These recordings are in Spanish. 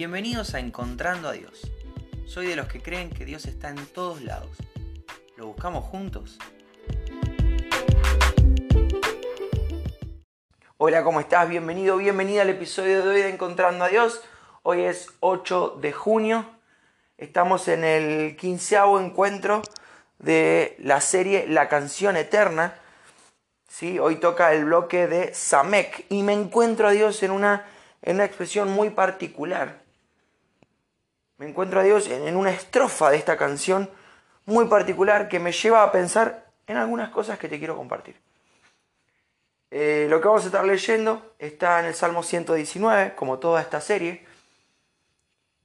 Bienvenidos a Encontrando a Dios. Soy de los que creen que Dios está en todos lados. ¿Lo buscamos juntos? Hola, ¿cómo estás? Bienvenido, bienvenida al episodio de hoy de Encontrando a Dios. Hoy es 8 de junio. Estamos en el quinceavo encuentro de la serie La canción eterna. ¿Sí? Hoy toca el bloque de Samek y me encuentro a Dios en una, en una expresión muy particular me encuentro a Dios en una estrofa de esta canción muy particular que me lleva a pensar en algunas cosas que te quiero compartir. Eh, lo que vamos a estar leyendo está en el Salmo 119, como toda esta serie,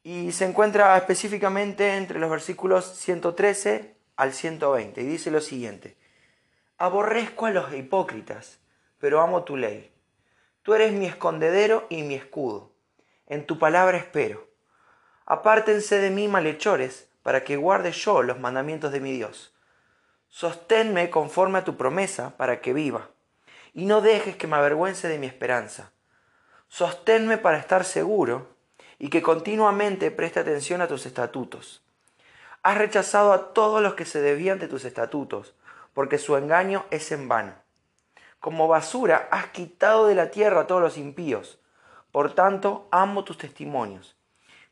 y se encuentra específicamente entre los versículos 113 al 120, y dice lo siguiente, Aborrezco a los hipócritas, pero amo tu ley. Tú eres mi escondedero y mi escudo. En tu palabra espero. Apártense de mí, malhechores, para que guarde yo los mandamientos de mi Dios. Sosténme conforme a tu promesa, para que viva, y no dejes que me avergüence de mi esperanza. Sosténme para estar seguro, y que continuamente preste atención a tus estatutos. Has rechazado a todos los que se desvían de tus estatutos, porque su engaño es en vano. Como basura has quitado de la tierra a todos los impíos. Por tanto, amo tus testimonios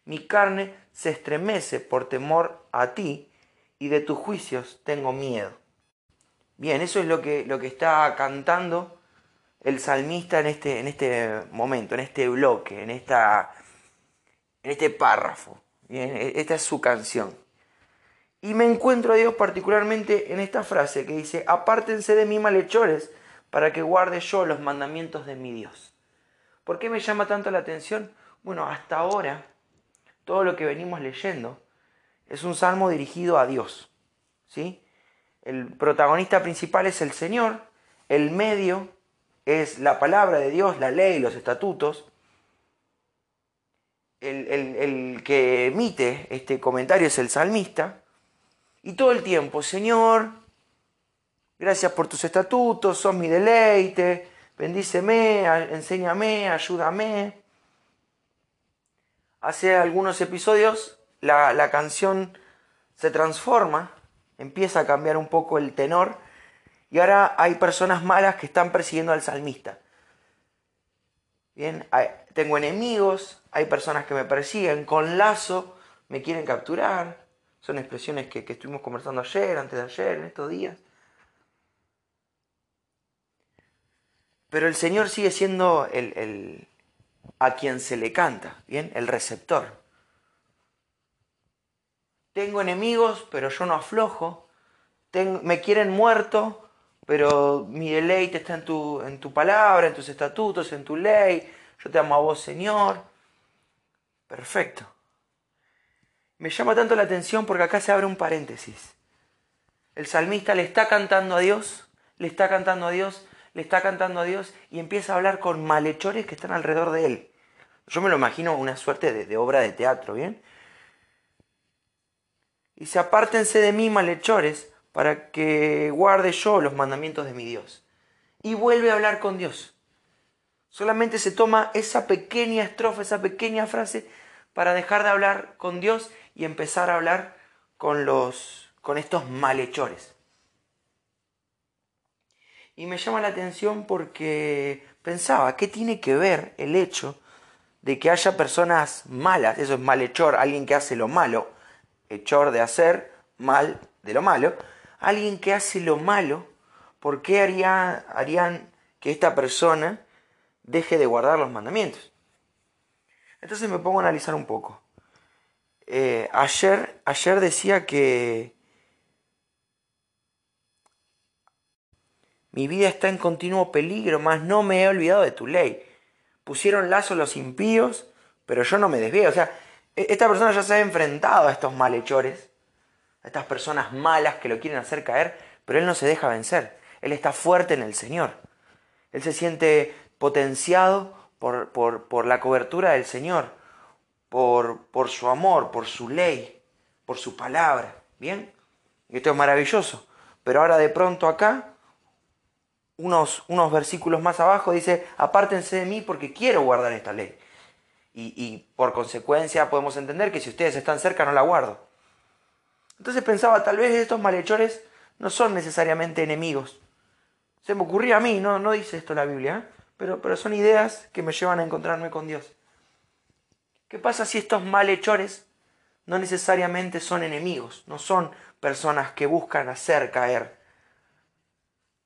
mi carne se estremece por temor a ti y de tus juicios tengo miedo. Bien, eso es lo que, lo que está cantando el salmista en este, en este momento, en este bloque, en, esta, en este párrafo. Bien, e, esta es su canción. Y me encuentro a Dios particularmente en esta frase que dice, apártense de mí malhechores para que guarde yo los mandamientos de mi Dios. ¿Por qué me llama tanto la atención? Bueno, hasta ahora todo lo que venimos leyendo, es un salmo dirigido a Dios. ¿sí? El protagonista principal es el Señor, el medio es la palabra de Dios, la ley, los estatutos. El, el que emite este comentario es el salmista. Y todo el tiempo, Señor, gracias por tus estatutos, son mi deleite, bendíceme, enséñame, ayúdame hace algunos episodios la, canción se transforma, empieza a cambiar un poco el tenor y ahora hay personas malas que están persiguiendo al salmista. Bien, tengo enemigos, hay personas que me persiguen, con lazo me quieren capturar. Son expresiones que, estuvimos conversando ayer, antes de ayer, en estos días. Pero el Señor sigue siendo el, a quien se le canta, ¿bien? El receptor. Tengo enemigos, pero yo no aflojo. me quieren muerto, pero mi deleite está en tu, en tu palabra, en tus estatutos, en tu ley. Yo te amo a vos, Señor. Perfecto. Me llama tanto la atención porque acá se abre un paréntesis. El salmista le está cantando a Dios, le está cantando a Dios, le está cantando a Dios y empieza a hablar con malhechores que están alrededor de él. Yo me lo imagino una suerte de, obra de teatro, ¿bien? Y se apártense de mí, malhechores, para que guarde yo los mandamientos de mi Dios. Y vuelve a hablar con Dios. Solamente se toma esa pequeña estrofa, esa pequeña frase, para dejar de hablar con Dios y empezar a hablar con los con estos malhechores. Y me llama la atención porque pensaba, ¿qué tiene que ver el hecho de que haya personas malas? Eso es malhechor, alguien que hace lo malo, hechor de hacer, mal de lo malo. Alguien que hace lo malo, ¿por qué haría, harían que esta persona deje de guardar los mandamientos? Entonces me pongo a analizar un poco. Eh, ayer, ayer decía que Mi vida está en continuo peligro, mas no me he olvidado de tu ley. Pusieron lazo los impíos, pero yo no me desvío. O sea, e-, esta persona ya se ha enfrentado a estos malhechores, a estas personas malas que lo quieren hacer caer, pero él no se deja vencer. Él está fuerte en el Señor. Él se siente potenciado por, por, la cobertura del Señor, por, por su amor, por su ley, por su palabra. ¿Bien? Esto es maravilloso. Pero ahora de pronto acá unos, unos versículos más abajo dice, apártense de mí porque quiero guardar esta ley. Y, y por consecuencia podemos entender que si ustedes están cerca no la guardo. Entonces pensaba, tal vez estos malhechores no son necesariamente enemigos. Se me ocurría a mí, no, no dice esto la Biblia, ¿eh? pero, pero son ideas que me llevan a encontrarme con Dios. ¿Qué pasa si estos malhechores no necesariamente son enemigos, no son personas que buscan hacer caer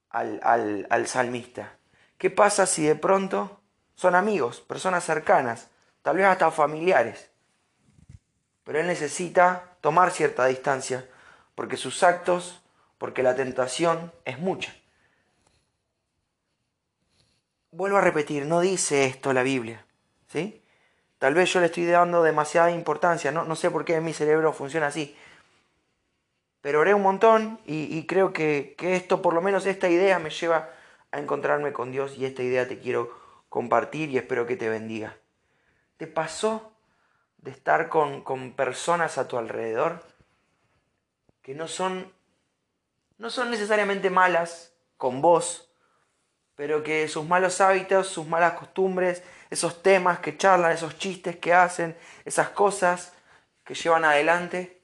al, al, al salmista? ¿Qué pasa si de pronto son amigos, personas cercanas, tal vez hasta familiares? Pero él necesita tomar cierta distancia, porque sus actos, porque la tentación es mucha. Vuelvo a repetir, no dice esto la Biblia, ¿sí? Tal vez yo le estoy dando demasiada importancia, no, no sé por qué mi cerebro funciona así. Pero oré un montón y, creo que, que esto, por lo menos esta idea, me lleva a encontrarme con Dios y esta idea te quiero compartir y espero que te bendiga. ¿Te pasó de estar con, con personas a tu alrededor que no son, no son necesariamente malas con vos, pero que sus malos hábitos, sus malas costumbres, esos temas que charlan, esos chistes que hacen, esas cosas que llevan adelante,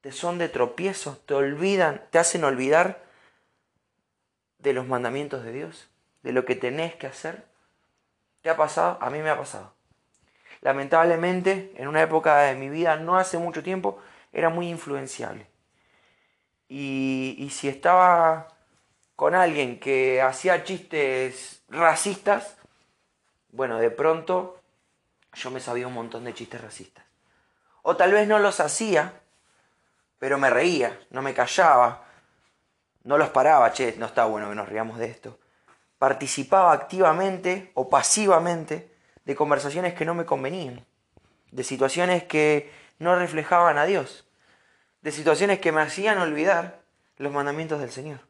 te son de tropiezo, te olvidan, te hacen olvidar de los mandamientos de Dios, de lo que tenés que hacer. ¿Te ha pasado? A mí me ha pasado. Lamentablemente, en una época de mi vida, no hace mucho tiempo, era muy influenciable. Y, y si estaba con alguien que hacía chistes racistas, bueno, de pronto yo me sabía un montón de chistes racistas. O tal vez no los hacía, pero me reía, no me callaba, no los paraba, che, no está bueno que nos riamos de esto. Participaba activamente o pasivamente de conversaciones que no me convenían, de situaciones que no reflejaban a Dios, de situaciones que me hacían olvidar los mandamientos del Señor.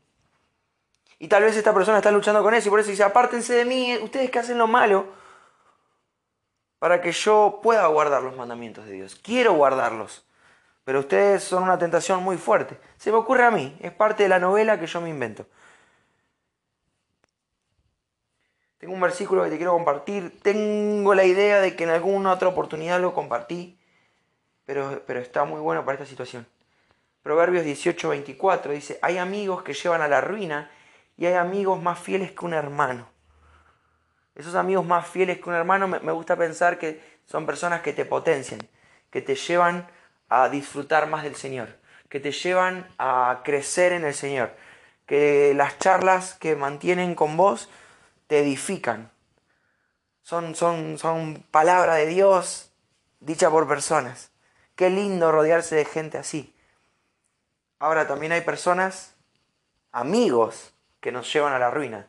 Y tal vez esta persona está luchando con eso y por eso dice, apártense de mí, ustedes que hacen lo malo, para que yo pueda guardar los mandamientos de Dios. Quiero guardarlos, pero ustedes son una tentación muy fuerte. Se me ocurre a mí, es parte de la novela que yo me invento. Tengo un versículo que te quiero compartir. Tengo la idea de que en alguna otra oportunidad lo compartí, pero, pero está muy bueno para esta situación. Proverbios 18, 24 dice, hay amigos que llevan a la ruina y hay amigos más fieles que un hermano. Esos amigos más fieles que un hermano me, me gusta pensar que son personas que te potencian, que te llevan a disfrutar más del Señor, que te llevan a crecer en el Señor, que las charlas que mantienen con vos te edifican. Son, son, son palabra de Dios dicha por personas. Qué lindo rodearse de gente así. Ahora también hay personas, amigos, que nos llevan a la ruina,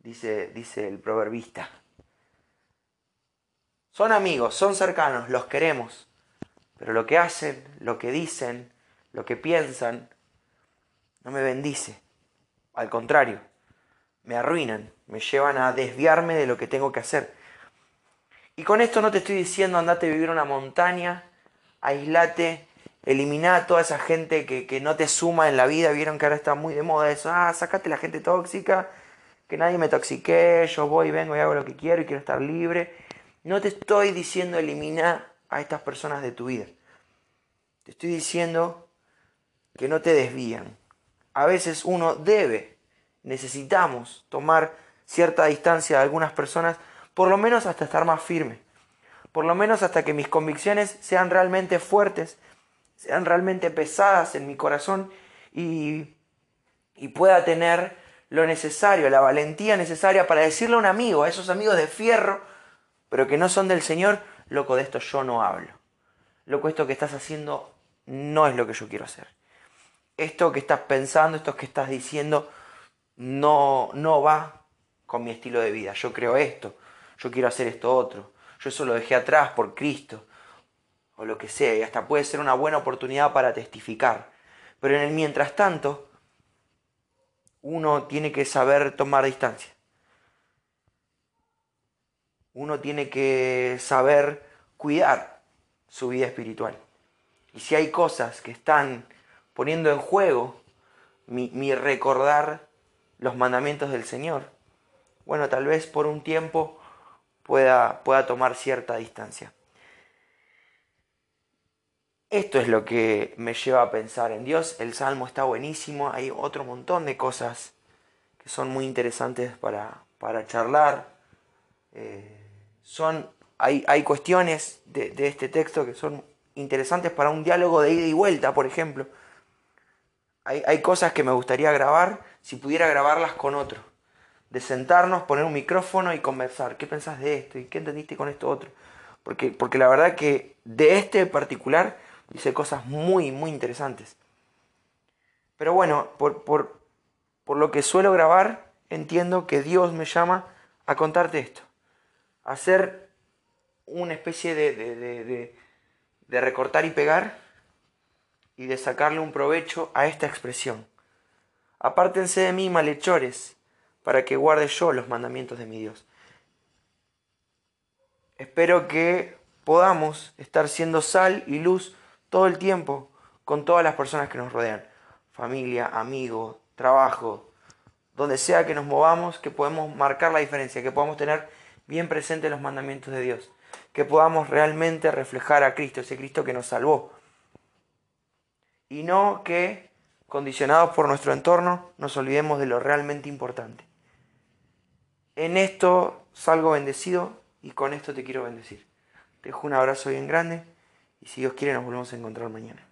dice, dice el proverbista. Son amigos, son cercanos, los queremos, pero lo que hacen, lo que dicen, lo que piensan, no me bendice. Al contrario, me arruinan, me llevan a desviarme de lo que tengo que hacer. Y con esto no te estoy diciendo andate a vivir una montaña, aislate, elimina a toda esa gente que, no te suma en la vida. Vieron que ahora está muy de moda eso. Ah, sacate la gente tóxica, que nadie me toxique, yo voy, vengo y hago lo que quiero y quiero estar libre. No te estoy diciendo elimina a estas personas de tu vida. Te estoy diciendo que no te desvían. A veces uno debe necesitamos tomar cierta distancia de algunas personas, por lo menos hasta estar más firme, por lo menos hasta que mis convicciones sean realmente fuertes, sean realmente pesadas en mi corazón y, y pueda tener lo necesario, la valentía necesaria para decirle a un amigo, a esos amigos de fierro, pero que no son del Señor, loco, de esto yo no hablo. Loco, esto que estás haciendo no es lo que yo quiero hacer. Esto que estás pensando, esto que estás diciendo, no, no va con mi estilo de vida. Yo creo esto, yo quiero hacer esto otro, yo eso lo dejé atrás por Cristo, o lo que sea, y hasta puede ser una buena oportunidad para testificar. Pero en el mientras tanto, uno tiene que saber tomar distancia. Uno tiene que saber cuidar su vida espiritual. Y si hay cosas que están poniendo en juego mi, recordar los mandamientos del Señor. Bueno, tal vez por un tiempo pueda, pueda tomar cierta distancia. Esto es lo que me lleva a pensar en Dios. El Salmo está buenísimo, hay otro montón de cosas que son muy interesantes para, para charlar. Eh, son, hay, hay cuestiones de, de este texto que son interesantes para un diálogo de ida y vuelta, por ejemplo. Hay, hay, cosas que me gustaría grabar si pudiera grabarlas con otro. De sentarnos, poner un micrófono y conversar. ¿Qué pensás de esto? ¿Y qué entendiste con esto otro? Porque, porque la verdad que de este particular dice cosas muy, muy interesantes. Pero bueno, por, por, por lo que suelo grabar, entiendo que Dios me llama a contarte esto. Hacer una especie de recortar y pegar y de sacarle un provecho a esta expresión. Apártense de mí, malhechores, para que guarde yo los mandamientos de mi Dios. Espero que podamos estar siendo sal y luz todo el tiempo con todas las personas que nos rodean. Familia, amigos, trabajo, donde sea que nos movamos, que podemos marcar la diferencia, que podamos tener bien presentes los mandamientos de Dios, que podamos realmente reflejar a Cristo, ese Cristo que nos salvó. Y no que, condicionados por nuestro entorno, nos olvidemos de lo realmente importante. En esto salgo bendecido y con esto te quiero bendecir. Te dejo un abrazo bien grande y si Dios quiere nos volvemos a encontrar mañana.